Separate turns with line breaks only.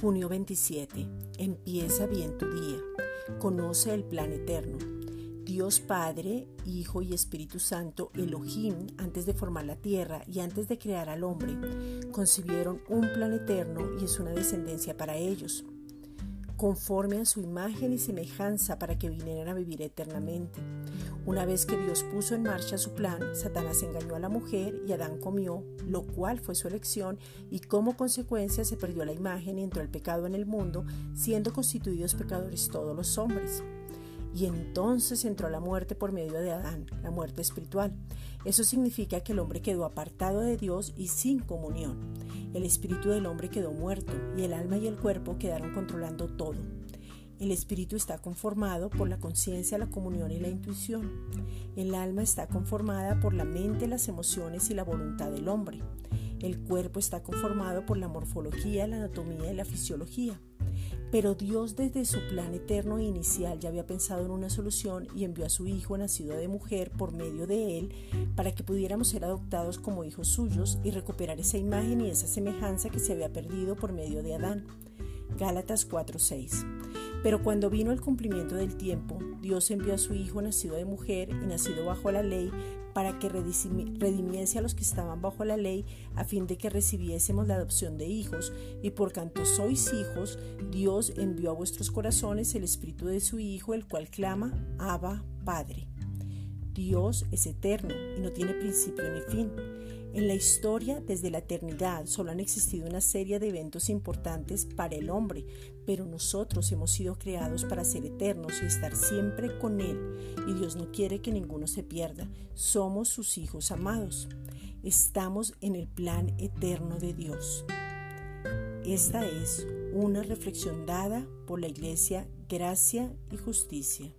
Salmo 27. Empieza bien tu día. Conoce el plan eterno. Dios Padre, Hijo y Espíritu Santo, Elohim, antes de formar la tierra y antes de crear al hombre, concibieron un plan eterno y es una descendencia para ellos conforme a su imagen y semejanza para que vinieran a vivir eternamente. Una vez que Dios puso en marcha su plan, Satanás engañó a la mujer y Adán comió, lo cual fue su elección, y como consecuencia se perdió la imagen y entró el pecado en el mundo, siendo constituidos pecadores todos los hombres. Y entonces entró la muerte por medio de Adán, la muerte espiritual. Eso significa que el hombre quedó apartado de Dios y sin comunión. El espíritu del hombre quedó muerto y el alma y el cuerpo quedaron controlando todo. El espíritu está conformado por la conciencia, la comunión y la intuición. El alma está conformada por la mente, las emociones y la voluntad del hombre. El cuerpo está conformado por la morfología, la anatomía y la fisiología. Pero Dios desde su plan eterno e inicial ya había pensado en una solución y envió a su Hijo nacido de mujer por medio de él para que pudiéramos ser adoptados como hijos suyos y recuperar esa imagen y esa semejanza que se había perdido por medio de Adán. Gálatas 4:6 pero cuando vino el cumplimiento del tiempo, Dios envió a su Hijo nacido de mujer y nacido bajo la ley para que redimiese a los que estaban bajo la ley, a fin de que recibiésemos la adopción de hijos, y por cuanto sois hijos, Dios envió a vuestros corazones el Espíritu de su Hijo, el cual clama, Abba, Padre. Dios es eterno y no tiene principio ni fin. En la historia, desde la eternidad, solo han existido una serie de eventos importantes para el hombre, pero nosotros hemos sido creados para ser eternos y estar siempre con Él, y Dios no quiere que ninguno se pierda. Somos sus hijos amados. Estamos en el plan eterno de Dios. Esta es una reflexión dada por la Iglesia Gracia y Justicia.